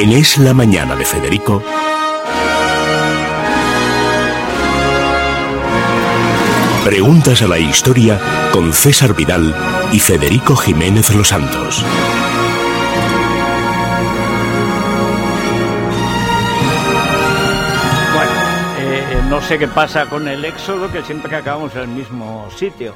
En Es la Mañana de Federico. Preguntas a la historia con César Vidal y Federico Jiménez Los Santos. Bueno, eh, no sé qué pasa con el éxodo, que siempre que acabamos en el mismo sitio.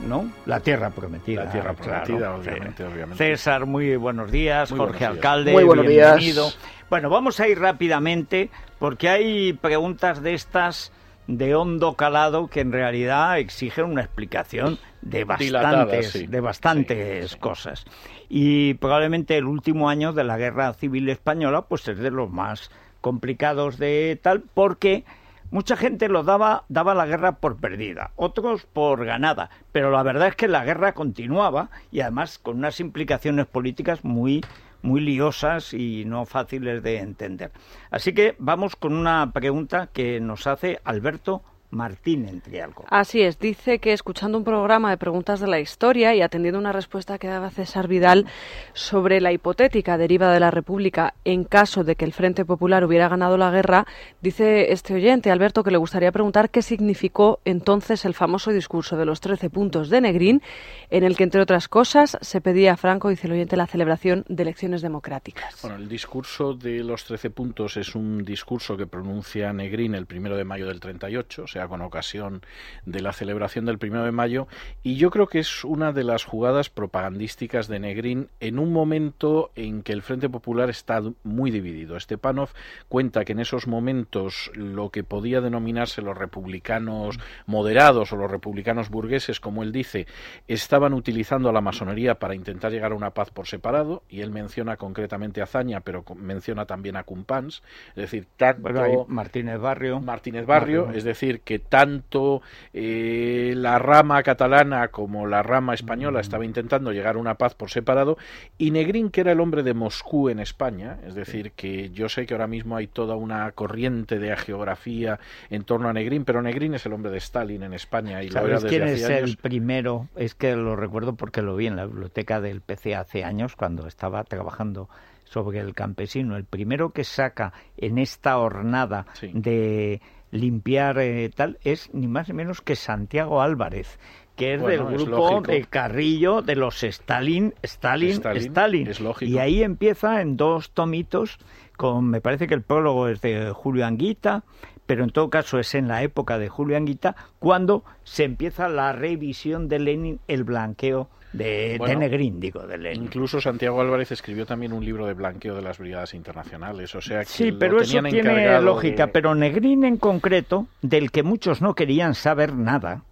¿No? La tierra prometida. La tierra prometida, claro, obviamente, sí. obviamente. César, muy buenos días. Muy Jorge buenos días. Alcalde, Muy buenos días. bienvenido. Bueno, vamos a ir rápidamente porque hay preguntas de estas de hondo calado que en realidad exigen una explicación de Dilatada, bastantes, sí. de bastantes sí. cosas. Y probablemente el último año de la Guerra Civil Española pues es de los más complicados de tal porque mucha gente lo daba daba la guerra por perdida, otros por ganada, pero la verdad es que la guerra continuaba y además con unas implicaciones políticas muy muy liosas y no fáciles de entender. Así que vamos con una pregunta que nos hace Alberto Martín Entrialco. Así es, dice que escuchando un programa de preguntas de la historia y atendiendo una respuesta que daba César Vidal sobre la hipotética deriva de la República en caso de que el Frente Popular hubiera ganado la guerra, dice este oyente, Alberto, que le gustaría preguntar qué significó entonces el famoso discurso de los 13 puntos de Negrín, en el que, entre otras cosas, se pedía a Franco, dice el oyente, la celebración de elecciones democráticas. Bueno, el discurso de los 13 puntos es un discurso que pronuncia Negrín el primero de mayo del 38, o sea, con ocasión de la celebración del primero de mayo, y yo creo que es una de las jugadas propagandísticas de Negrín en un momento en que el Frente Popular está muy dividido. Stepanov cuenta que en esos momentos lo que podía denominarse los republicanos moderados o los republicanos burgueses, como él dice, estaban utilizando a la masonería para intentar llegar a una paz por separado, y él menciona concretamente a Zaña, pero menciona también a Cumpans, es decir, tanto Bueno, Martínez Barrio. Martínez Barrio, Martínez. es decir, que tanto eh, la rama catalana como la rama española estaba intentando llegar a una paz por separado, y Negrín, que era el hombre de Moscú en España, es decir, que yo sé que ahora mismo hay toda una corriente de geografía en torno a Negrín, pero Negrín es el hombre de Stalin en España y lo era ¿Sabes desde quién es años. el primero? Es que lo recuerdo porque lo vi en la biblioteca del PC hace años cuando estaba trabajando sobre el campesino. El primero que saca en esta hornada Sí. de limpiar eh, tal es ni más ni menos que Santiago Álvarez que es Bueno, del grupo de Carrillo de los Stalin, Stalin, Stalin, Stalin. es lógico. Y ahí empieza en dos tomitos con me parece que el prólogo es de Julio Anguita, pero en todo caso es en la época de Julio Anguita cuando se empieza la revisión de Lenin, el blanqueo de, Negrín, digo, de Lenin. Incluso Santiago Álvarez escribió también un libro de blanqueo de las brigadas internacionales, o sea que Sí, lo pero eso tiene lógica. de- Pero Negrín en concreto, del que muchos no querían saber nada,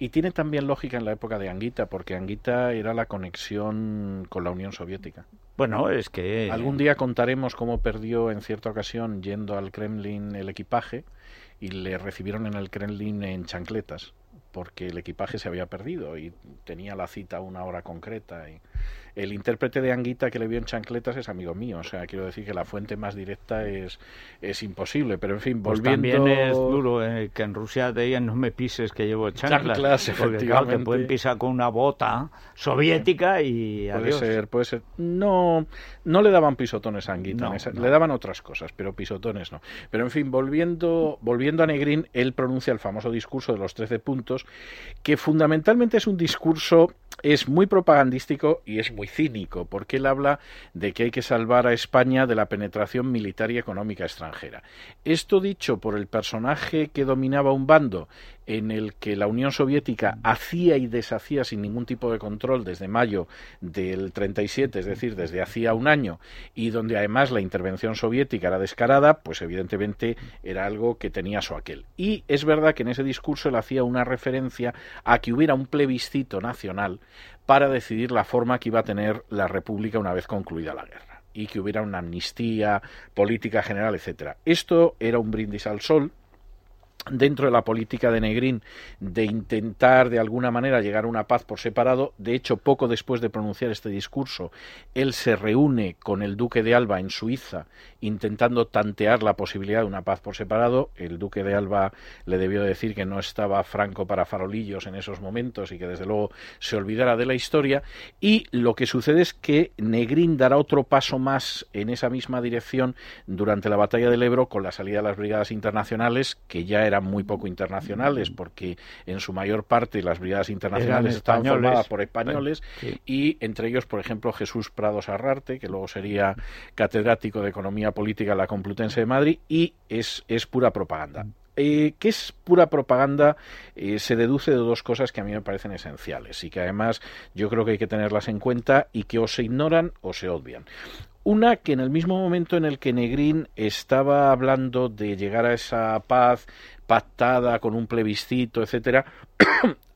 Y tiene también lógica en la época de Anguita, porque Anguita era la conexión con la Unión Soviética. bueno, es que... Algún día contaremos cómo perdió en cierta ocasión yendo al Kremlin el equipaje y le recibieron en el Kremlin en chancletas, porque el equipaje se había perdido y tenía la cita a una hora concreta. Y el intérprete de Anguita que le vio en chancletas es amigo mío, o sea, quiero decir que la fuente más directa es, es imposible, pero en fin, Pues volviendo... también es duro eh, que en Rusia te digan no me pises que llevo chanclas. Chanclas, porque claro, te pueden pisar con una bota soviética y Puede adiós. ser, puede ser. No, no le daban pisotones a Anguita, No, en esa- no. le daban otras cosas, pero pisotones no. Pero en fin, volviendo, volviendo a Negrín, él pronuncia el famoso discurso de los 13 puntos, que fundamentalmente es un discurso, es muy propagandístico y es muy cínico, porque él habla de que hay que salvar a España de la penetración militar y económica extranjera. Esto dicho por el personaje que dominaba un bando en el que la Unión Soviética hacía y deshacía sin ningún tipo de control desde mayo del 37, es decir, desde hacía un año, y donde además la intervención soviética era descarada, pues evidentemente era algo que tenía su aquel. Y es verdad que en ese discurso él hacía una referencia a que hubiera un plebiscito nacional para decidir la forma que iba a tener la República una vez concluida la guerra y que hubiera una amnistía política general, etcétera. Esto era un brindis al sol dentro de la política de Negrín de intentar de alguna manera llegar a una paz por separado. De hecho, poco después de pronunciar este discurso, él se reúne con el duque de Alba en Suiza intentando tantear la posibilidad de una paz por separado. El duque de Alba le debió decir que no estaba franco para farolillos en esos momentos y que desde luego se olvidara de la historia. Y lo que sucede es que Negrín dará otro paso más en esa misma dirección durante la batalla del Ebro con la salida de las brigadas internacionales que ya eran muy poco internacionales porque en su mayor parte las brigadas internacionales estaban formadas por españoles y entre ellos, por ejemplo, Jesús Prados Arrarte, que luego sería catedrático de Economía Política en la Complutense de Madrid y es, es pura propaganda. Eh, ¿Qué es pura propaganda? Eh, se deduce de dos cosas que a mí me parecen esenciales y que además yo creo que hay que tenerlas en cuenta y que o se ignoran o se obvian. Una que en el mismo momento en el que Negrín estaba hablando de llegar a esa paz pactada con un plebiscito, etcétera,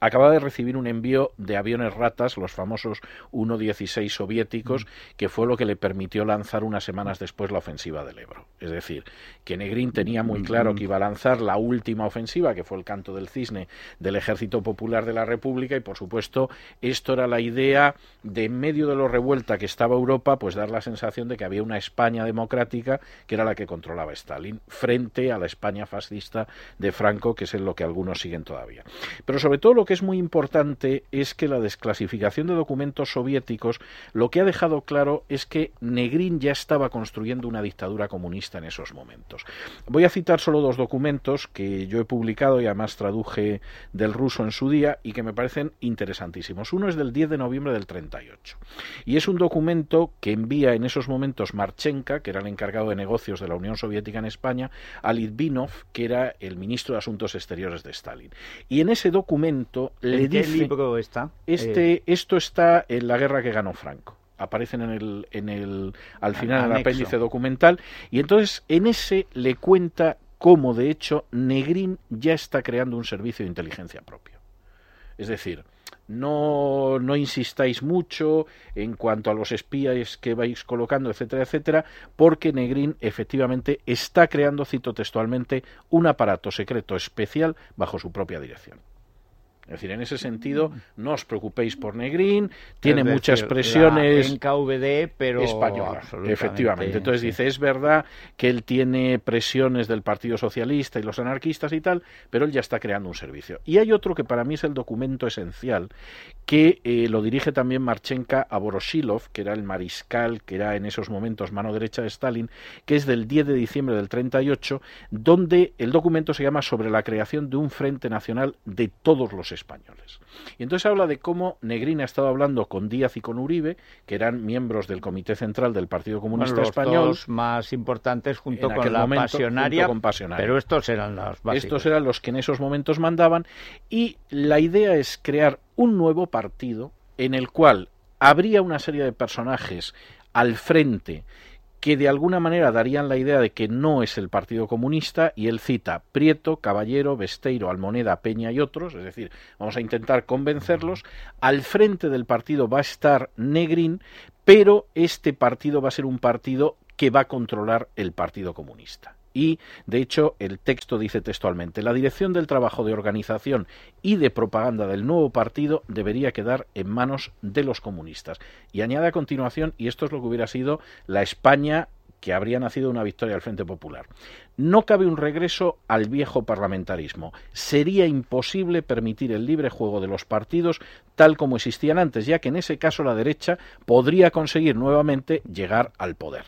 acaba de recibir un envío de aviones ratas, los famosos 1-16 soviéticos, mm. que fue lo que le permitió lanzar unas semanas después la ofensiva del Ebro. Es decir, que Negrín tenía muy claro mm. que iba a lanzar la última ofensiva, que fue el canto del cisne del Ejército Popular de la República, y por supuesto, esto era la idea de en medio de lo revuelta que estaba Europa, pues dar la sensación de que había una España democrática que era la que controlaba Stalin, frente a la España fascista de Franco, que es en lo que algunos siguen todavía. Pero sobre todo lo que es muy importante es que la desclasificación de documentos soviéticos lo que ha dejado claro es que Negrín ya estaba construyendo una dictadura comunista en esos momentos. Voy a citar solo dos documentos que yo he publicado y además traduje del ruso en su día y que me parecen interesantísimos. Uno es del 10 de noviembre del 38 y es un documento que envía en esos momentos Marchenka, que era el encargado de negocios de la Unión Soviética en España, a Litvinov, que era el ministro de Asuntos Exteriores de Stalin. Y en ese documento le dice... ¿Qué libro está? Este, eh, Esto está en la guerra que ganó Franco aparecen en el, en el al final en el apéndice documental y entonces en ese le cuenta cómo de hecho Negrín ya está creando un servicio de inteligencia propio. Es decir, no, no insistáis mucho en cuanto a los espías que vais colocando, etcétera, etcétera, porque Negrín efectivamente está creando, cito textualmente, un aparato secreto especial bajo su propia dirección. Es decir, en ese sentido, no os preocupéis por Negrín, tiene muchas presiones. En KVD, pero. Española, efectivamente. Entonces dice: es verdad que él tiene presiones del Partido Socialista y los anarquistas y tal, pero él ya está creando un servicio. Y hay otro que para mí es el documento esencial, que eh, lo dirige también Marchenka a Voroshilov, que era el mariscal, que era en esos momentos mano derecha de Stalin, que es del 10 de diciembre del 38, donde el documento se llama Sobre la creación de un Frente Nacional de todos los españoles. Y entonces habla de cómo Negrín ha estado hablando con Díaz y con Uribe, que eran miembros del Comité Central del Partido Comunista los Español. Dos más importantes junto con la pasionaria, pero estos eran los Estos eran los que en esos momentos mandaban y la idea es crear un nuevo partido en el cual habría una serie de personajes al frente que de alguna manera darían la idea de que no es el Partido Comunista y él cita Prieto, Caballero, Besteiro, Almoneda, Peña y otros, es decir, vamos a intentar convencerlos. Al frente del partido va a estar Negrín, pero este partido va a ser un partido que va a controlar el Partido Comunista. Y, de hecho, el texto dice textualmente, la dirección del trabajo de organización y de propaganda del nuevo partido debería quedar en manos de los comunistas. Y añade a continuación, y esto es lo que hubiera sido la España que habría nacido una victoria del Frente Popular. No cabe un regreso al viejo parlamentarismo. Sería imposible permitir el libre juego de los partidos tal como existían antes, ya que en ese caso la derecha podría conseguir nuevamente llegar al poder.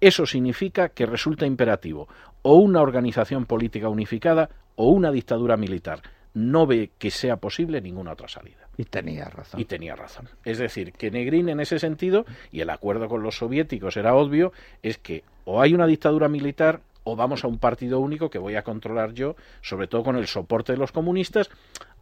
Eso significa que resulta imperativo o una organización política unificada o una dictadura militar. No ve que sea posible ninguna otra salida. Y tenía razón. Y tenía razón. Es decir, que Negrín en ese sentido, y el acuerdo con los soviéticos era obvio, es que o hay una dictadura militar o vamos a un partido único que voy a controlar yo, sobre todo con el soporte de los comunistas,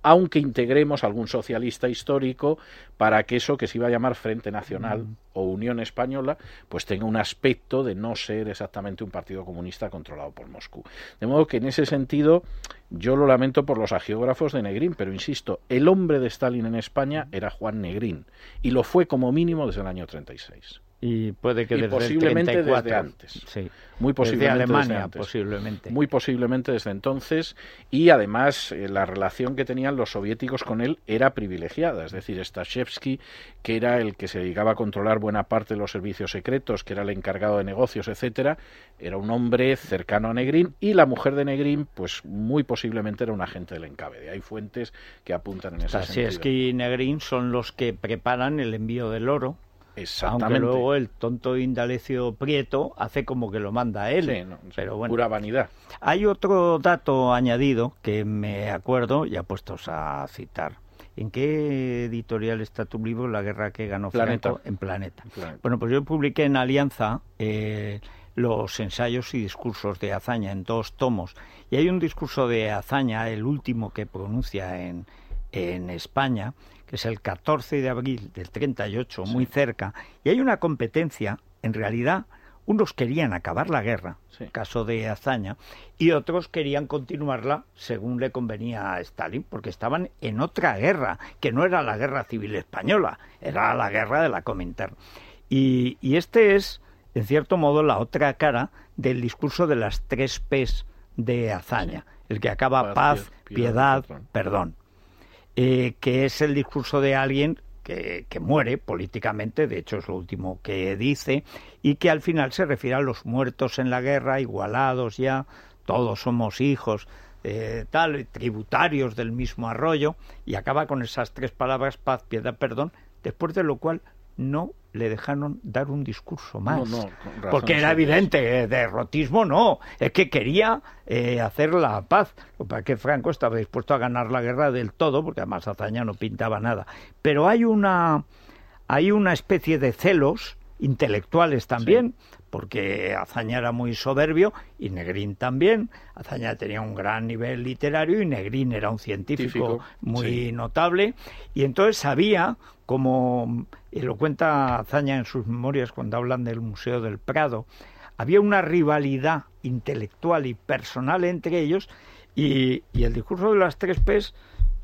aunque integremos algún socialista histórico para que eso que se iba a llamar Frente Nacional o Unión Española, pues tenga un aspecto de no ser exactamente un partido comunista controlado por Moscú. De modo que en ese sentido yo lo lamento por los agiógrafos de Negrín, pero insisto, el hombre de Stalin en España era Juan Negrín y lo fue como mínimo desde el año 36. Y puede que Y desde posiblemente el 34. desde antes. Sí. Muy posiblemente desde Alemania, antes. posiblemente. Muy posiblemente desde entonces y además eh, la relación que tenían los soviéticos con él era privilegiada, es decir, Stashevsky, que era el que se dedicaba a controlar buena parte de los servicios secretos, que era el encargado de negocios, etcétera, era un hombre cercano a Negrín y la mujer de Negrín, pues muy posiblemente era un agente del NKVD. Hay fuentes que apuntan en ese sentido. Stasiewski y Negrín son los que preparan el envío del oro. Aunque Exactamente. luego el tonto Indalecio Prieto hace como que lo manda a él. Sí, no, sí, pero bueno, pura vanidad. hay otro dato añadido que me acuerdo, ya puestos a citar. ¿En qué editorial está tu libro, La guerra que ganó Planeta. Franco? En Planeta. Planeta. Bueno, pues yo publiqué en Alianza eh, los ensayos y discursos de Azaña en dos tomos. Y hay un discurso de Azaña, el último que pronuncia en, en España, que es el 14 de abril del 38, muy cerca. Y hay una competencia, en realidad, unos querían acabar la guerra, Sí. caso de Azaña, y otros querían continuarla según le convenía a Stalin, porque estaban en otra guerra, que no era la guerra civil española, era la guerra de la Comintern. Y, y este es, en cierto modo, la otra cara del discurso de las tres P's de Azaña, el que acaba Paz, paz, pie- piedad, piedad, perdón. Eh, que es el discurso de alguien que, que muere políticamente, de hecho es lo último que dice, y que al final se refiere a los muertos en la guerra, igualados ya, todos somos hijos, eh, tal, tributarios del mismo arroyo, y acaba con esas tres palabras, paz, piedad, perdón, después de lo cual no le dejaron dar un discurso más. No, no, porque era evidente, eh, derrotismo no, es que quería eh, hacer la paz. Es que Franco estaba dispuesto a ganar la guerra del todo, porque además Azaña no pintaba nada. Pero hay una, hay una especie de celos intelectuales también, porque Azaña era muy soberbio y Negrín también. Azaña tenía un gran nivel literario y Negrín era un científico Científico, muy sí. notable. Y entonces sabía, como lo cuenta Azaña en sus memorias cuando hablan del Museo del Prado, había una rivalidad intelectual y personal entre ellos y, y el discurso de las tres P's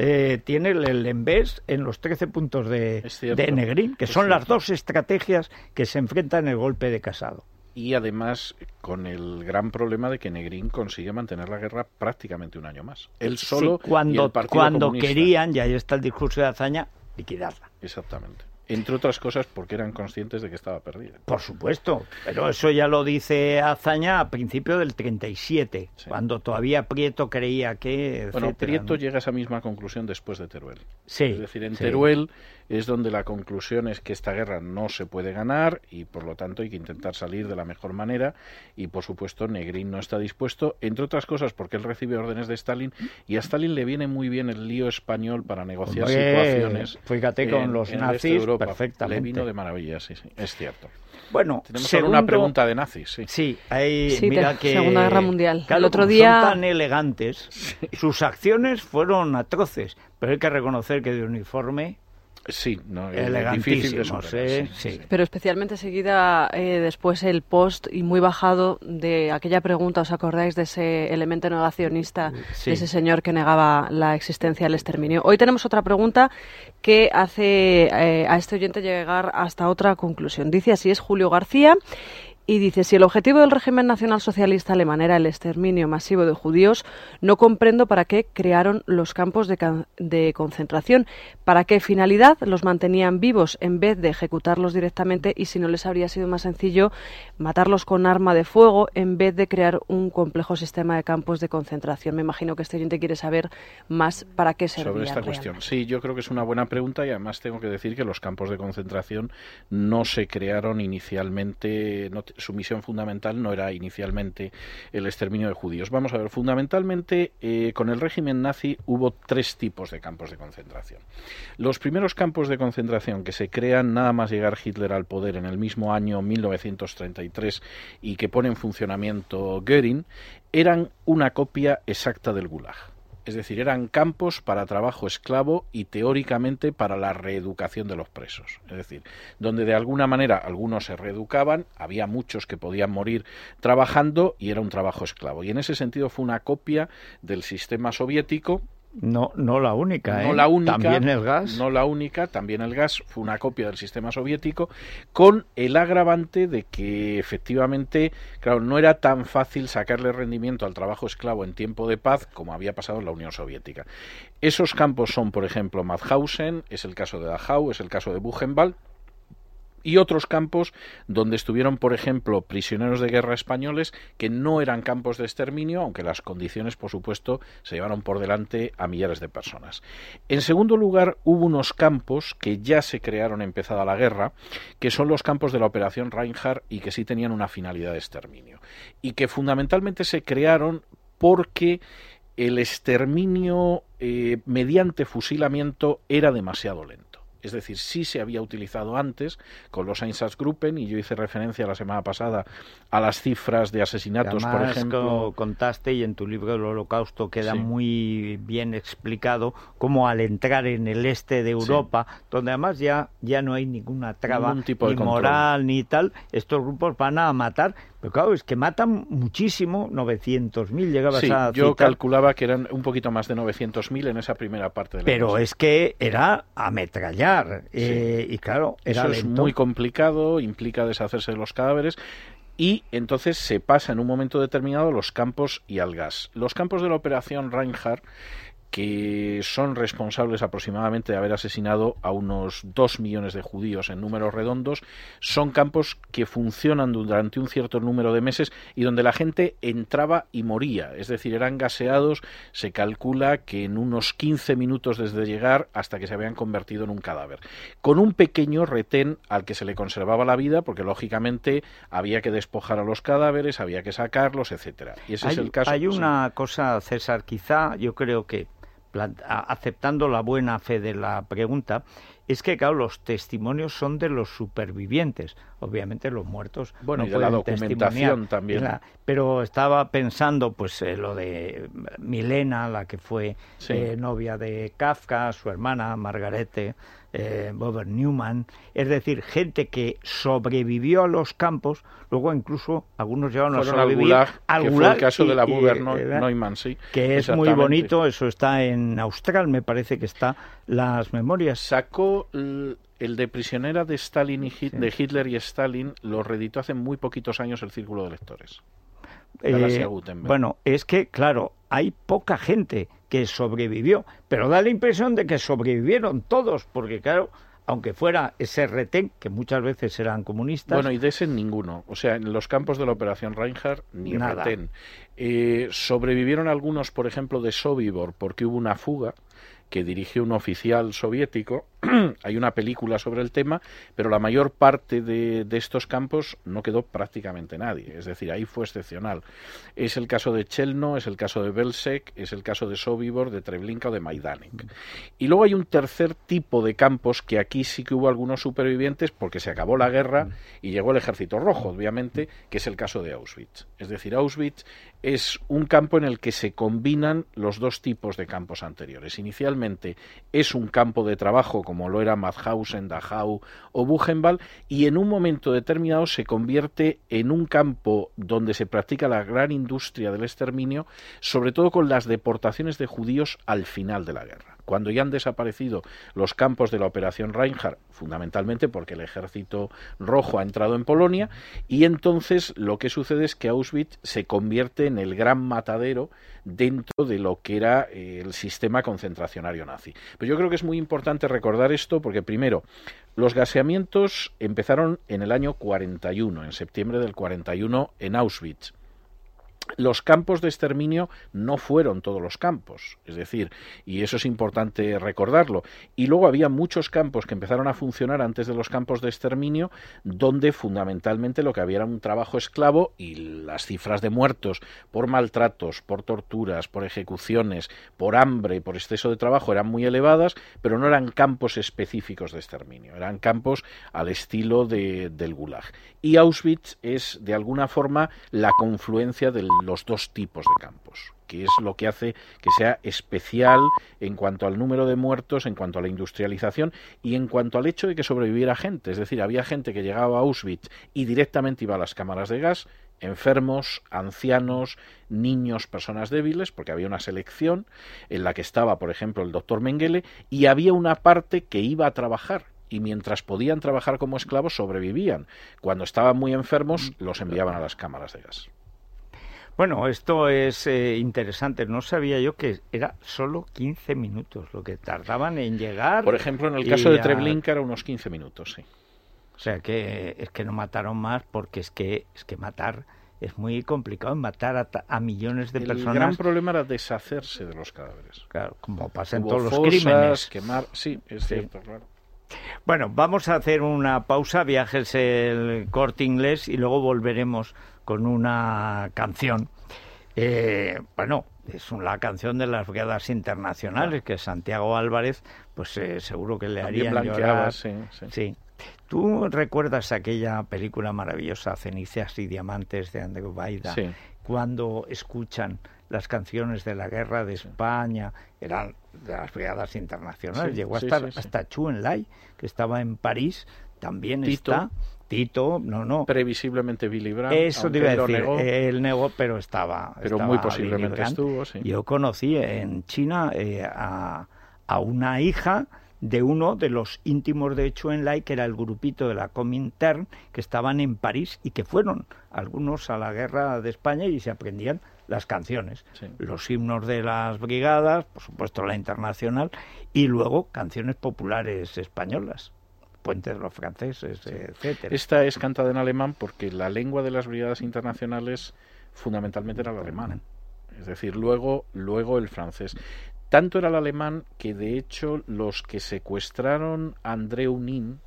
eh, tiene el, el embés en los 13 puntos de, de Negrín, que es son las dos estrategias que se enfrentan en el golpe de Casado. y además con el gran problema de que Negrín consigue mantener la guerra prácticamente un año más. Él solo Sí, cuando, y el Partido cuando Comunista. querían, y ahí está el discurso de Azaña, liquidarla. Exactamente. Entre otras cosas porque eran conscientes de que estaba perdida. Por supuesto, pero eso ya lo dice Azaña a principio del 37, Sí. cuando todavía Prieto creía que... Bueno, Prieto ¿no? llega a esa misma conclusión después de Teruel. Sí, es decir, en sí. Teruel es donde la conclusión es que esta guerra no se puede ganar y por lo tanto hay que intentar salir de la mejor manera y por supuesto Negrín no está dispuesto, entre otras cosas porque él recibe órdenes de Stalin y a Stalin le viene muy bien el lío español para negociar Hombre, situaciones. fíjate con los en este nazis Europa. perfectamente. Le vino de maravilla, sí, sí, es cierto. Bueno, Tenemos segundo, una pregunta de nazis, sí. Sí, hay, Sí, mira de que Segunda Guerra Mundial. claro, El otro día- son tan elegantes, sus acciones fueron atroces, pero hay que reconocer que de uniforme Sí, no, eh, difícil de elegantísimos, superar, ¿eh? sí, Sí. sí. Pero especialmente seguida eh, después el post y muy bajado de aquella pregunta, ¿os acordáis de ese elemento negacionista, Sí. de ese señor que negaba la existencia del exterminio? Hoy tenemos otra pregunta que hace eh, a este oyente llegar hasta otra conclusión. Dice así, es Julio García y dice, si el objetivo del régimen nacional socialista alemán era el exterminio masivo de judíos, no comprendo para qué crearon los campos de, de concentración, para qué finalidad los mantenían vivos en vez de ejecutarlos directamente y si no les habría sido más sencillo matarlos con arma de fuego en vez de crear un complejo sistema de campos de concentración. Me imagino que este oyente quiere saber más para qué servían sobre esta realmente. cuestión. Sí, yo creo que es una buena pregunta y además tengo que decir que los campos de concentración no se crearon inicialmente, no su misión fundamental no era inicialmente el exterminio de judíos. Vamos a ver, fundamentalmente eh, con el régimen nazi hubo tres tipos de campos de concentración. Los primeros campos de concentración que se crean nada más llegar Hitler al poder en el mismo año 1933 y que pone en funcionamiento Göring eran una copia exacta del Gulag. Es decir, eran campos para trabajo esclavo y teóricamente para la reeducación de los presos. Es decir, donde de alguna manera algunos se reeducaban, había muchos que podían morir trabajando y era un trabajo esclavo. Y en ese sentido fue una copia del sistema soviético No, no la única, no ¿eh? la única, también el gas. No la única, también el gas fue una copia del sistema soviético con el agravante de que efectivamente, claro, no era tan fácil sacarle rendimiento al trabajo esclavo en tiempo de paz como había pasado en la Unión Soviética. Esos campos son, por ejemplo, Mauthausen, es el caso de Dachau, es el caso de Buchenwald, y otros campos donde estuvieron, por ejemplo, prisioneros de guerra españoles que no eran campos de exterminio, aunque las condiciones, por supuesto, se llevaron por delante a millares de personas. En segundo lugar, hubo unos campos que ya se crearon empezada la guerra, que son los campos de la Operación Reinhardt y que sí tenían una finalidad de exterminio, y que fundamentalmente se crearon porque el exterminio eh, mediante fusilamiento era demasiado lento. Es decir, sí se había utilizado antes con los Einsatzgruppen y yo hice referencia la semana pasada a las cifras de asesinatos, por ejemplo. contaste y en tu libro El Holocausto queda muy bien explicado cómo al entrar en el este de Europa, donde además ya, ya no hay ninguna traba tipo ni moral ni tal, estos grupos van a matar. Pero claro, es que matan muchísimo, 900.000 llegabas sí, a yo calculaba que eran un poquito más de 900.000 en esa primera parte de la Pero es que era ametrallar, eh, y claro, era Eso es muy complicado, implica deshacerse de los cadáveres, y entonces se pasa en un momento determinado los campos y al gas. Los campos de la operación Reinhardt que son responsables aproximadamente de haber asesinado a unos dos millones de judíos en números redondos, son campos que funcionan durante un cierto número de meses y donde la gente entraba y moría, es decir, eran gaseados, se calcula que en unos 15 minutos desde llegar hasta que se habían convertido en un cadáver, con un pequeño retén al que se le conservaba la vida, porque lógicamente había que despojar a los cadáveres, había que sacarlos, etcétera. Y ese hay, es el caso. Hay una cosa, César, quizá yo creo que aceptando la buena fe de la pregunta, es que, claro, los testimonios son de los supervivientes. Obviamente los muertos. Bueno, no y de la documentación también. pero estaba pensando, pues, eh, lo de Milena, la que fue eh, novia de Kafka, su hermana Margarete, eh, Robert Newman, es decir, gente que sobrevivió a los campos, luego incluso algunos llegaron a sobrevivir al Gulag, que fue el caso de la Buber Neumann, sí. Que es muy bonito, eso está en Austral, me parece que está las memorias. Sacó el de prisionera de Stalin y de Hitler y Stalin, lo reeditó hace muy poquitos años el Círculo de Lectores. Eh, bueno, es que, claro, hay poca gente que sobrevivió, pero da la impresión de que sobrevivieron todos, porque claro, aunque fuera ese retén, que muchas veces eran comunistas. Bueno, y de ese ninguno. O sea, en los campos de la Operación Reinhardt, ni retén. Eh, sobrevivieron algunos, por ejemplo, de Sobibor, porque hubo una fuga que dirigió un oficial soviético. Hay una película sobre el tema, pero la mayor parte de, estos campos no quedó prácticamente nadie. Es decir, ahí fue excepcional. Es el caso de Chelno, es el caso de Belzec, es el caso de Sobibor, de Treblinka o de Majdanek. Y luego hay un tercer tipo de campos que aquí sí que hubo algunos supervivientes porque se acabó la guerra y llegó el ejército rojo, obviamente, que es el caso de Auschwitz. Es decir, Auschwitz es un campo en el que se combinan los dos tipos de campos anteriores. Inicialmente es un campo de trabajo como lo era Mauthausen, Dachau o Buchenwald y en un momento determinado se convierte en un campo donde se practica la gran industria del exterminio, sobre todo con las deportaciones de judíos al final de la guerra cuando ya han desaparecido los campos de la Operación Reinhardt, fundamentalmente porque el ejército rojo ha entrado en Polonia, y entonces lo que sucede es que Auschwitz se convierte en el gran matadero dentro de lo que era eh, el sistema concentracionario nazi. Pero yo creo que es muy importante recordar esto porque primero, los gaseamientos empezaron en el año 41, en septiembre del 41 en Auschwitz los campos de exterminio no fueron todos los campos, es decir, y eso es importante recordarlo. Y luego había muchos campos que empezaron a funcionar antes de los campos de exterminio, donde fundamentalmente lo que había era un trabajo esclavo y las cifras de muertos por maltratos, por torturas, por ejecuciones, por hambre por exceso de trabajo eran muy elevadas, pero no eran campos específicos de exterminio, eran campos al estilo de, del Gulag. Y Auschwitz es, de alguna forma, la confluencia del los dos tipos de campos, que es lo que hace que sea especial en cuanto al número de muertos, en cuanto a la industrialización y en cuanto al hecho de que sobreviviera gente. Es decir, había gente que llegaba a Auschwitz y directamente iba a las cámaras de gas enfermos, ancianos, niños, personas débiles, porque había una selección en la que estaba, por ejemplo, el doctor Mengele, y había una parte que iba a trabajar. Y mientras podían trabajar como esclavos, sobrevivían. Cuando estaban muy enfermos, los enviaban a las cámaras de gas. Bueno, esto es eh, interesante. No sabía yo que era solo 15 minutos lo que tardaban en llegar. Por ejemplo, en el caso de Treblinka era unos 15 minutos, sí. O sea que es que no mataron más porque es que es que matar es muy complicado matar a, millones de personas. El gran problema era deshacerse de los cadáveres. Claro, como pasa en todos los crímenes. quemar, sí, es cierto, claro. Bueno, vamos a hacer una pausa, viajes el corte inglés y luego volveremos con una canción. Eh, bueno, es la canción de las brigadas internacionales que Santiago Álvarez, pues eh, seguro que le haría llorar. Sí, sí. ¿Tú recuerdas aquella película maravillosa, Cenizas y Diamantes de Andrew Baida? Cuando escuchan las canciones de la guerra de España, eran de las brigadas internacionales. Llegó hasta, hasta Chu Enlai, que estaba en París, también está. Tito, no, no. Previsiblemente Billy Brandt. Eso te iba a decir, el negó, pero estaba. Pero muy posiblemente estuvo, sí. Yo conocí en China eh, a, a una hija de uno de los íntimos de Lai, que era el grupito de la Comintern, que estaban en París y que fueron algunos a la guerra de España y se aprendían las canciones, los himnos de las brigadas, por supuesto la internacional, y luego canciones populares españolas. Puentes los franceses, etcétera. Esta es cantada en alemán porque la lengua de las brigadas internacionales fundamentalmente era el alemán. Es decir, luego, luego el francés. Tanto era el alemán que de hecho los que secuestraron a Andreu Nin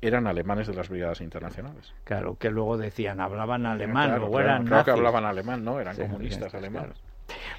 eran alemanes de las brigadas internacionales. Claro, que luego decían, hablaban alemán, o eran Creo que hablaban alemán, ¿no? Eran comunistas alemanes.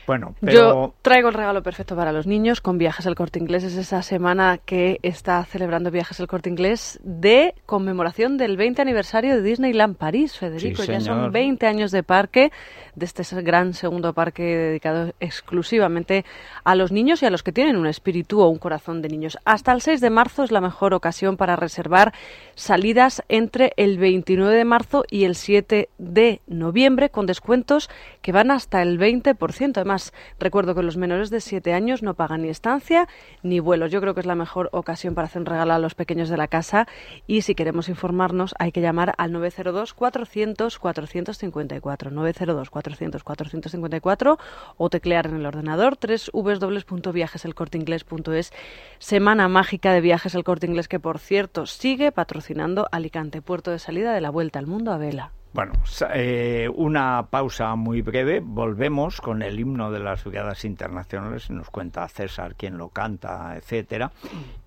Bueno, Yo traigo el regalo perfecto para los niños con Viajes al Corte Inglés. Es esa semana que está celebrando Viajes al Corte Inglés de conmemoración del 20 aniversario de Disneyland París, Federico. ya son 20 años de parque, de este gran segundo parque dedicado exclusivamente a los niños y a los que tienen un espíritu o un corazón de niños. Hasta el 6 de marzo es la mejor ocasión para reservar salidas entre el 29 de marzo y el 7 de noviembre con descuentos que van hasta el 20%. Además, recuerdo que los menores de 7 años no pagan ni estancia ni vuelos. Yo creo que es la mejor ocasión para hacer un regalo a los pequeños de la casa y si queremos informarnos hay que llamar al 902 400 454 902 400 454 o teclear en el ordenador www.viajeselcorteinglés.es Semana mágica de Viajes El Corte Inglés que por cierto sigue patrocinando Alicante, puerto de salida de la vuelta al mundo a vela. Bueno, eh, una pausa muy breve. Volvemos con el himno de las brigadas internacionales. Nos cuenta César quién lo canta, etcétera.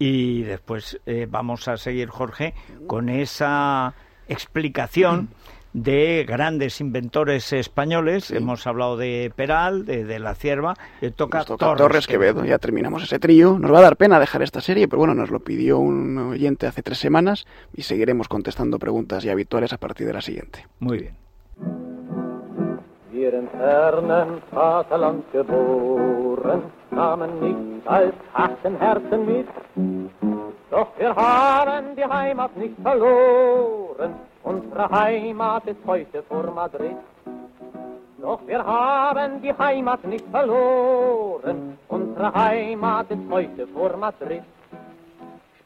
Y después eh, vamos a seguir, Jorge, con esa explicación de grandes inventores españoles. Hemos hablado de Peral, de, La Cierva, de toca, Torres, Quevedo. Ya terminamos ese trío. Nos va a dar pena dejar esta serie, pero bueno, nos lo pidió un oyente hace tres semanas y seguiremos contestando preguntas ya habituales a partir de la siguiente. Muy bien. wir im fernen Vaterland geboren, nahmen nichts als harten Herzen mit. Doch wir haben die Heimat nicht verloren, unsere Heimat ist heute vor Madrid. Doch wir haben die Heimat nicht verloren, unsere Heimat ist heute vor Madrid.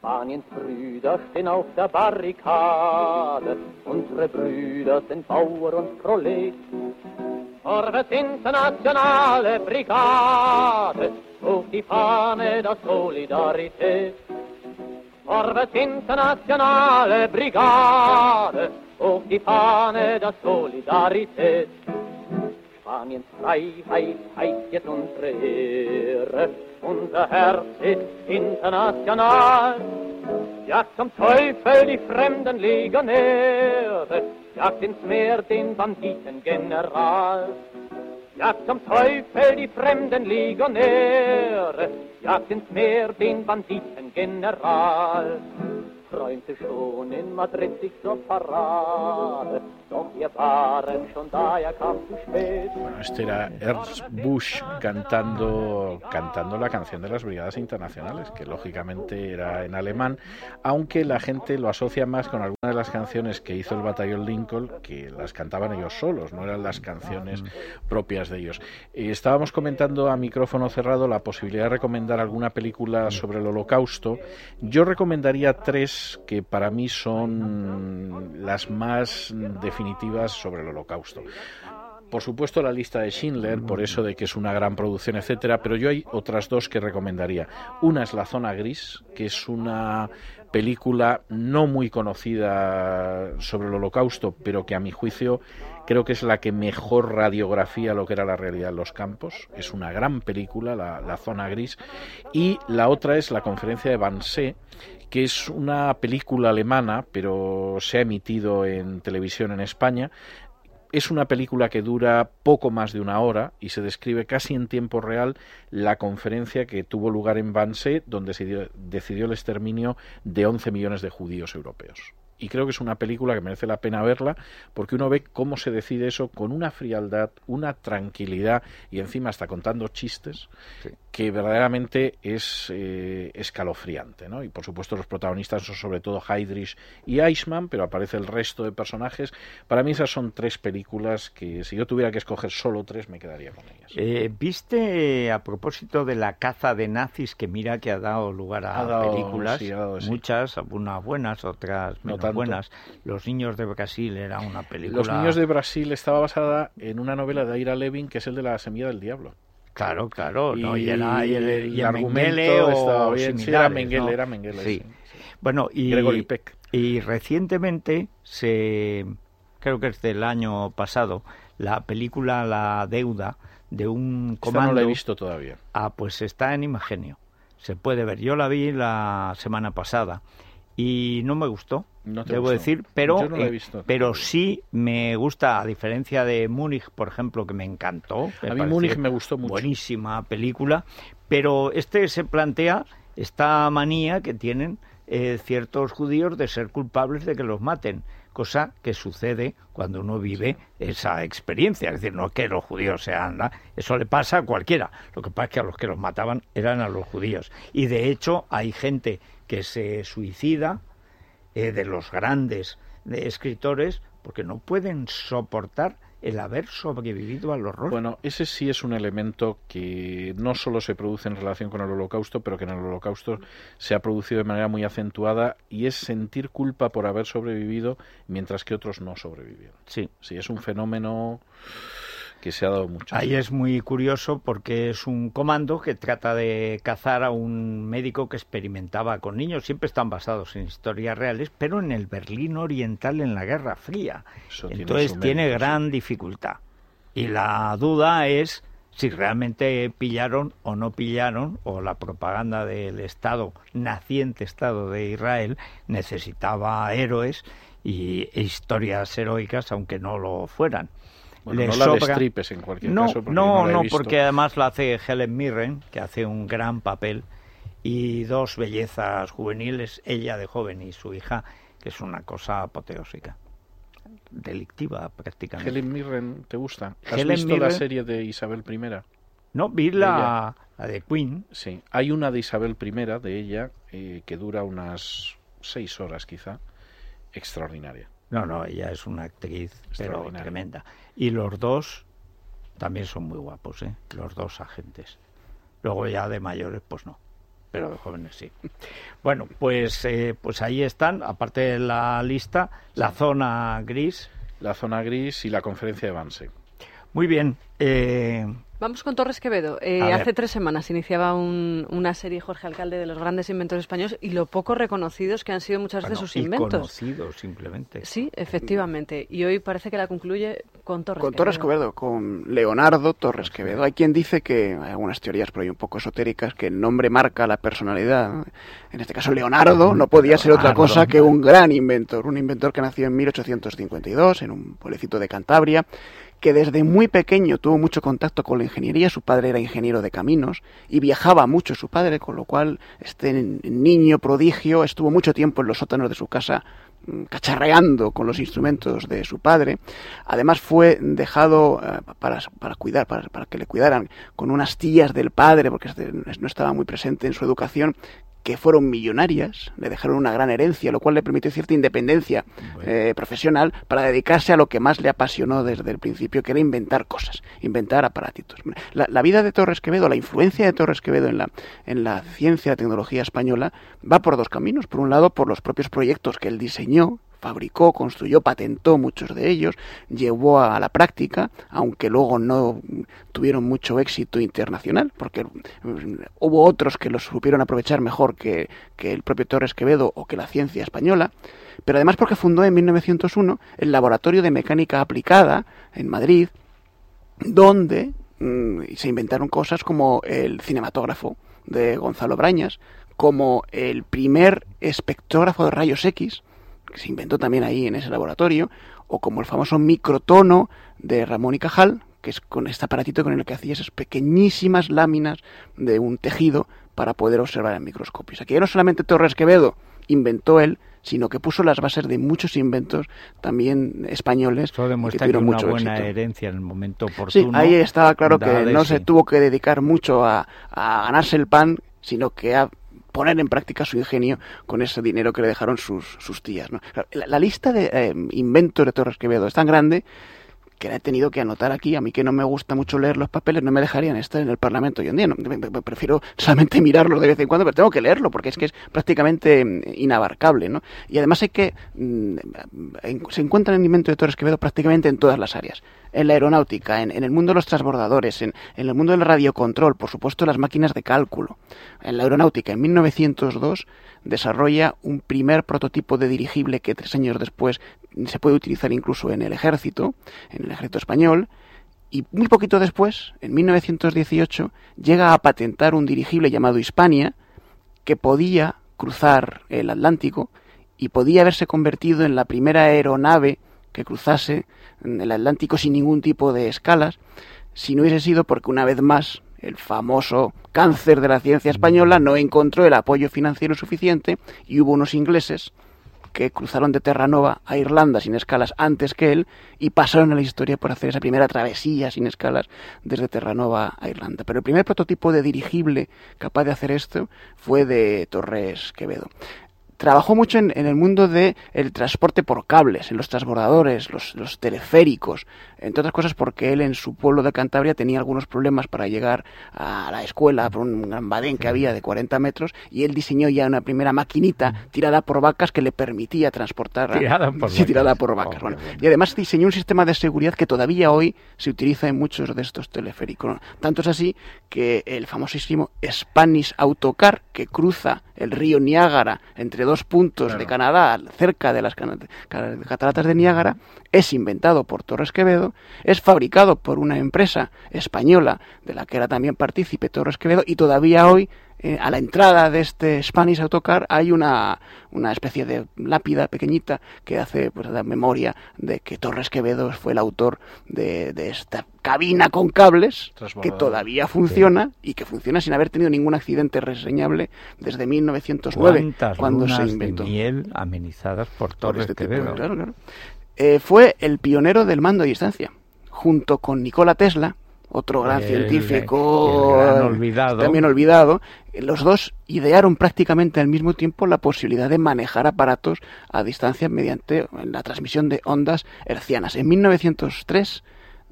Spaniens Brüder stehen auf der Barrikade. Unsere Brüder sind Bauer und Prolet. Vorwärts internationale Brigade, hoch die Fahne der Solidarität. Vorwärts internationale Brigade, hoch die Fahne der Solidarität. Spaniens Freiheit heißt jetzt unsere Ehre, unser Herz ist international. Jagt zum Teufel die fremden Legionäre, jagt ins Meer den Banditengeneral. Jagt zum Teufel die fremden Legionäre, jagt ins Meer den Banditengeneral. Träumte schon in Madrid sich zur Parade. Bueno, este era Ernst Busch cantando, cantando la canción de las Brigadas Internacionales, que lógicamente era en alemán, aunque la gente lo asocia más con algunas de las canciones que hizo el batallón Lincoln, que las cantaban ellos solos, no eran las canciones propias de ellos. Eh, estábamos comentando a micrófono cerrado la posibilidad de recomendar alguna película sobre el holocausto. Yo recomendaría tres que para mí son las más definitivas sobre el holocausto. Por supuesto la lista de Schindler, por eso de que es una gran producción, etcétera, pero yo hay otras dos que recomendaría. Una es La zona gris, que es una película no muy conocida sobre el holocausto, pero que a mi juicio creo que es la que mejor radiografía lo que era la realidad en los campos. Es una gran película, la, zona gris. Y la otra es la conferencia de Wannsee, que es una película alemana, pero se ha emitido en televisión en España. Es una película que dura poco más de una hora y se describe casi en tiempo real la conferencia que tuvo lugar en Wannsee, donde se dio- decidió el exterminio de 11 millones de judíos europeos. Y creo que es una película que merece la pena verla porque uno ve cómo se decide eso con una frialdad, una tranquilidad y encima está contando chistes que verdaderamente es eh, escalofriante. ¿no? Y por supuesto los protagonistas son sobre todo Heydrich y Eichmann, pero aparece el resto de personajes. Para mí esas son tres películas que si yo tuviera que escoger solo tres me quedaría con ellas. Eh, ¿Viste, a propósito de la caza de nazis, que mira que ha dado lugar a dado, películas, sí, ha dado, sí. muchas, algunas buenas, otras menos. Buenas? Los niños de Brasil era una película... Los niños de Brasil estaba basada en una novela de Ira Levin que es el de la semilla del diablo. Claro, claro, ¿no? Y y, era, y el, y el o estaba bien. Sí, era Mengele, ¿no? era Mengele, Sí. sí. Bueno, y, Gregory Peck. y recientemente se, creo que es del año pasado, la película La Deuda de un Esta comando... no la he visto todavía. Ah, pues está en Imagenio. Se puede ver. Yo la vi la semana pasada y no me gustó, No te debo gustó. decir, pero no eh, pero sí me gusta, a diferencia de Múnich, por ejemplo, que me encantó. me A mí Múnich me gustó mucho. Buenísima película, pero este se plantea esta manía que tienen eh, ciertos judíos de ser culpables de que los maten, cosa que sucede cuando uno vive esa experiencia. Es decir, no es que los judíos sean... ¿no? Eso le pasa a cualquiera. Lo que pasa es que a los que los mataban eran a los judíos. Y de hecho hay gente que se suicida eh, de los grandes de escritores porque no pueden soportar el haber sobrevivido al horror. Bueno, ese sí es un elemento que no solo se produce en relación con el holocausto, pero que en el holocausto se ha producido de manera muy acentuada y es sentir culpa por haber sobrevivido mientras que otros no sobrevivieron. sí. Sí, es un fenómeno que se ha dado mucho. Ahí es muy curioso porque es un comando que trata de cazar a un médico que experimentaba con niños. Siempre están basados en historias reales, pero en el Berlín Oriental en la Guerra Fría. Eso tiene Entonces tiene sí. gran dificultad. Y la duda es si realmente pillaron o no pillaron, o la propaganda del Estado, naciente Estado de Israel, necesitaba héroes y e historias heroicas, aunque no lo fueran. Bueno, Le no la destripes en cualquier no, caso. porque no, no, porque además la hace Helen Mirren, que hace un gran papel, y dos bellezas juveniles, ella de joven y su hija, que es una cosa apoteósica, delictiva prácticamente. Helen Mirren, ¿te gusta? ¿Has Helen visto la serie de Isabel I? No, vi la, la de Queen, Sí, hay una de Isabel I, de ella, eh, que dura unas seis horas quizá, extraordinaria. No, no, ella es una actriz, pero tremenda. Y los dos también son muy guapos, ¿eh? Los dos agentes. Luego ya de mayores, pues no. Pero de jóvenes sí. Bueno, pues, eh, pues ahí están, aparte de la lista, la zona gris. La zona gris y la conferencia de Banse. Muy bien. eh, Vamos con Torres Quevedo. Eh, hace tres semanas iniciaba un- una serie Jorge Alcalde de los grandes inventores españoles y lo poco reconocidos que han sido muchas bueno, de sus y inventos. conocidos simplemente. Sí, efectivamente. Y hoy parece que la concluye Con Torres con Torres Quevedo, con Leonardo Torres Quevedo. Hay quien dice que, hay algunas teorías por ahí un poco esotéricas, que el nombre marca la personalidad. En este caso, Leonardo no podía ser otra cosa que un gran inventor, un inventor que nació en 1852 en un pueblecito de Cantabria, que desde muy pequeño tuvo mucho contacto con la ingeniería. Su padre era ingeniero de caminos y viajaba mucho su padre, con lo cual este niño prodigio estuvo mucho tiempo en los sótanos de su casa mm, cacharreando con los instrumentos de su padre. Además fue dejado eh, para, para, cuidar, para, para, que le cuidaran con unas tías del padre, porque este no estaba muy presente en su educación, que fueron millonarias, le dejaron una gran herencia, lo cual le permitió cierta independencia bueno. eh, profesional para dedicarse a lo que más le apasionó desde el principio, que era inventar cosas, inventar aparatitos. La, la, vida de Torres Quevedo, la influencia de Torres Quevedo en la, en la ciencia, la tecnología española, va por dos caminos. Por un lado, por los propios proyectos que él diseñó, fabricó, construyó, patentó muchos de ellos, llevó a la práctica, aunque luego no tuvieron mucho éxito internacional, porque hubo otros que los supieron aprovechar mejor que, el propio Torres Quevedo o que la ciencia española, pero además porque fundó en 1901 el Laboratorio de Mecánica Aplicada en Madrid, donde mmm, se inventaron cosas como el cinematógrafo de Gonzalo Brañas, como el primer espectrógrafo de rayos X, que se inventó también ahí en ese laboratorio, o como el famoso microtono de Ramón y Cajal, que es con este aparatito con el que hacía esas pequeñísimas láminas de un tejido para poder observar en microscopios. Aquí no solamente Torres Quevedo inventó él, sino que puso las bases de muchos inventos también españoles Eso demuestra que una mucho buena éxito. herencia en el momento Sí, oportuno. ahí estaba claro que no sí. se tuvo que dedicar mucho a, a ganarse el pan, sino que a poner en práctica su ingenio con ese dinero que le dejaron sus, sus tías. ¿no? La, lista de eh, inventos de Torres Quevedo es tan grande que la he tenido que anotar aquí. A mí que no me gusta mucho leer los papeles, no me dejarían estar en el Parlamento hoy en día. No, prefiero solamente mirarlos de vez en cuando, pero tengo que leerlo porque es que es prácticamente mm, inabarcable. ¿no? Y además hay que... mm, se encuentran en invento de Torres Quevedo prácticamente en todas las áreas. En la aeronáutica, en, en el mundo de los transbordadores, en, en el mundo del radiocontrol, por supuesto las máquinas de cálculo. En la aeronáutica, en 1902, desarrolla un primer prototipo de dirigible que tres años después se puede utilizar incluso en el ejército, en el ejército español, y muy poquito después, en 1918, llega a patentar un dirigible llamado Hispania, que podía cruzar el Atlántico y podía haberse convertido en la primera aeronave que cruzase el Atlántico sin ningún tipo de escalas, si no hubiese sido porque una vez más el famoso cáncer de la ciencia española no encontró el apoyo financiero suficiente y hubo unos ingleses que cruzaron de Terranova a Irlanda sin escalas antes que él y pasaron a la historia por hacer esa primera travesía sin escalas desde Terranova a Irlanda. Pero el primer prototipo de dirigible capaz de hacer esto fue de Torres Quevedo. Trabajó mucho en, en el mundo del el transporte por cables, en los transbordadores, los, los teleféricos, entre otras cosas porque él en su pueblo de Cantabria tenía algunos problemas para llegar a la escuela por un gran badén que había de 40 metros y él diseñó ya una primera maquinita tirada por vacas que le permitía transportar Tirada por sí, vacas. tirada por vacas. Oh, bueno. Y además diseñó un sistema de seguridad que todavía hoy se utiliza en muchos de estos teleféricos. Tanto es así que el famosísimo Spanish Autocar que cruza el río Niágara entre dos puntos Claro. de Canadá, cerca de las cataratas de Niágara, es inventado por Torres Quevedo, es fabricado por una empresa española de la que era también partícipe Torres Quevedo y todavía hoy eh, a la entrada de este Spanish Autocar hay una, una especie de lápida pequeñita que hace pues, la memoria de que Torres Quevedo fue el autor de, de esta cabina con cables que todavía funciona y que funciona sin haber tenido ningún accidente reseñable desde 1909 ¿Cuántas cuando se inventó de miel amenizadas por por Torres este tipo claro, claro. Eh, fue el pionero del mando a distancia, junto con Nikola Tesla, otro gran El- científico el gran olvidado. también olvidado. Los dos idearon prácticamente al mismo tiempo la posibilidad de manejar aparatos a distancia mediante la transmisión de ondas hercianas. En 1903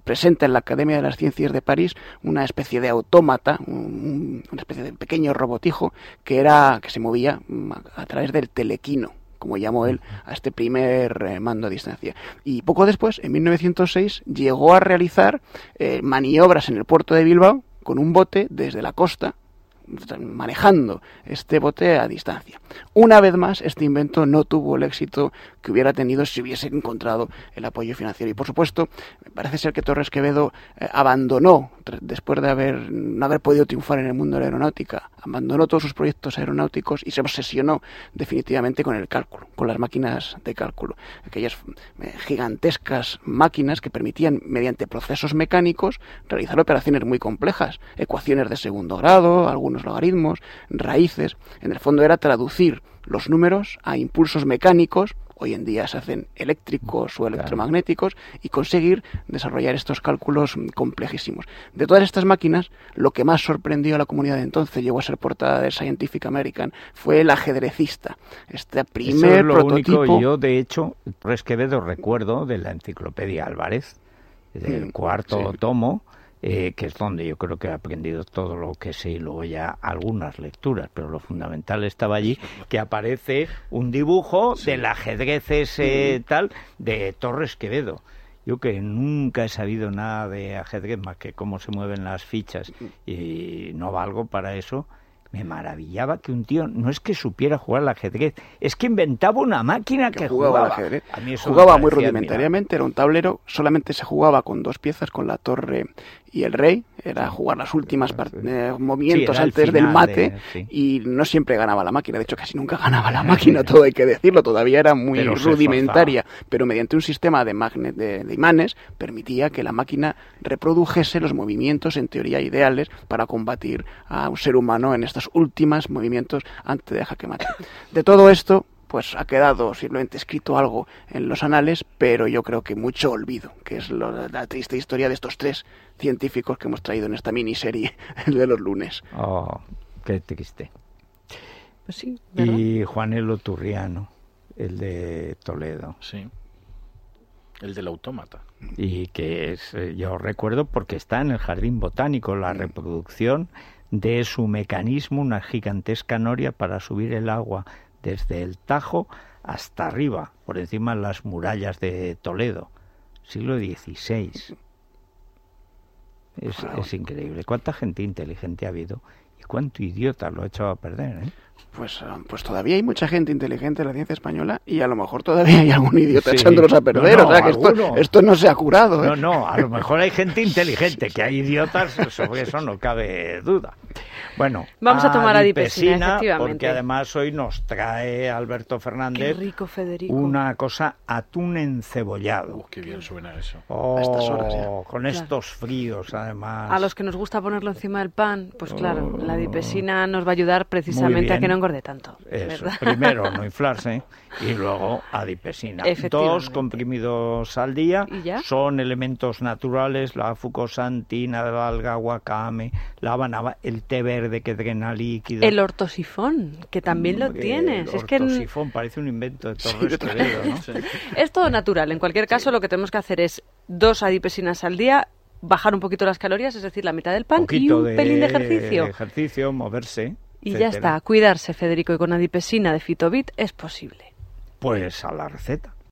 presenta en la Academia de las Ciencias de París una especie de autómata, un- una especie de pequeño robotijo que era que se movía mm, a, través del telequino como llamó él, a este primer eh, mando a distancia. Y poco después, en 1906, llegó a realizar eh, maniobras en el puerto de Bilbao con un bote desde la costa, manejando este bote a distancia. Una vez más, este invento no tuvo el éxito que hubiera tenido si hubiese encontrado el apoyo financiero. Y por supuesto, parece ser que Torres Quevedo eh, abandonó, después de haber, no haber podido triunfar en el mundo de la aeronáutica, abandonó todos sus proyectos aeronáuticos y se obsesionó definitivamente con el cálculo, con las máquinas de cálculo. Aquellas eh, gigantescas máquinas que permitían, mediante procesos mecánicos, realizar operaciones muy complejas, ecuaciones de segundo grado, algunos logaritmos, raíces. En el fondo era traducir los números a impulsos mecánicos hoy en día se hacen eléctricos o electromagnéticos y conseguir desarrollar estos cálculos complejísimos. De todas estas máquinas, lo que más sorprendió a la comunidad de entonces, llegó a ser portada de Scientific American, fue el ajedrecista. Este primer es lo prototipo. Único, yo, de hecho, Resquevedo recuerdo de la enciclopedia Álvarez, del mm, cuarto tomo, eh, que es donde yo creo que he aprendido todo lo que sé y luego ya algunas lecturas, pero lo fundamental estaba allí, que aparece un dibujo del ajedrez ese tal de Torres Quevedo. Yo que nunca he sabido nada de ajedrez más que cómo se mueven las fichas y no valgo para eso, me maravillaba que un tío no es que supiera jugar al ajedrez, es que inventaba una máquina que, jugaba, al ajedrez. jugaba muy rudimentariamente, era un tablero, solamente se jugaba con dos piezas, con la torre y el rey, era jugar las últimas eh, movimientos antes del mate y no siempre ganaba la máquina, de hecho casi nunca ganaba la máquina, todo hay que decirlo, todavía era muy rudimentaria, pero mediante un sistema de, de, imanes permitía que la máquina reprodujese los movimientos en teoría ideales para combatir a un ser humano en estos últimos movimientos antes de jaque mate. De todo esto, pues ha quedado simplemente escrito algo en los anales, pero yo creo que mucho olvido, que es la triste historia de estos tres científicos que hemos traído en esta miniserie de los lunes. Oh, qué triste. Pues sí, y Juanelo Turriano, el de Toledo. Sí. El del autómata. Y que es, eh, yo recuerdo porque está en el jardín botánico la mm. reproducción de su mecanismo, una gigantesca noria para subir el agua desde el Tajo hasta arriba, por encima de las murallas de Toledo, siglo XVI. Es, es increíble. ¿Cuánta gente inteligente ha habido y cuánto idiota lo ha echado a perder? ¿eh? pues, ah, pues todavía hay mucha gente inteligente en la ciencia española y a lo mejor todavía hay algún idiota echándolos a perder. o sea que esto, esto, no se ha curado. ¿eh? No, no, a lo mejor hay gente inteligente, que hay idiotas, sobre eso no cabe duda. Bueno, vamos a, tomar adipesina, porque además hoy nos trae Alberto Fernández rico, Federico. una cosa atún encebollado. Uh, qué bien suena eso. Oh, a estas horas Con estos fríos, además. A los que nos gusta ponerlo encima del pan, pues claro, la adipesina nos va a ayudar precisamente a que no engorde tanto. Eso, primero no inflarse y luego adipesina. Dos comprimidos al día son elementos naturales, la fucosantina, la alga, wakame, la banaba, el té verde que drena líquido. El ortosifón, que también lo tienes. El ortosifón parece un invento de Torres ¿no? Es todo natural. En cualquier caso, lo que tenemos que hacer es dos adipesinas al día bajar un poquito las calorías, es decir, la mitad del pan y un pelín de ejercicio. ejercicio, moverse. Y ya está, cuidarse, Federico, y con adipesina de Fitobit es posible. Pues a la receta.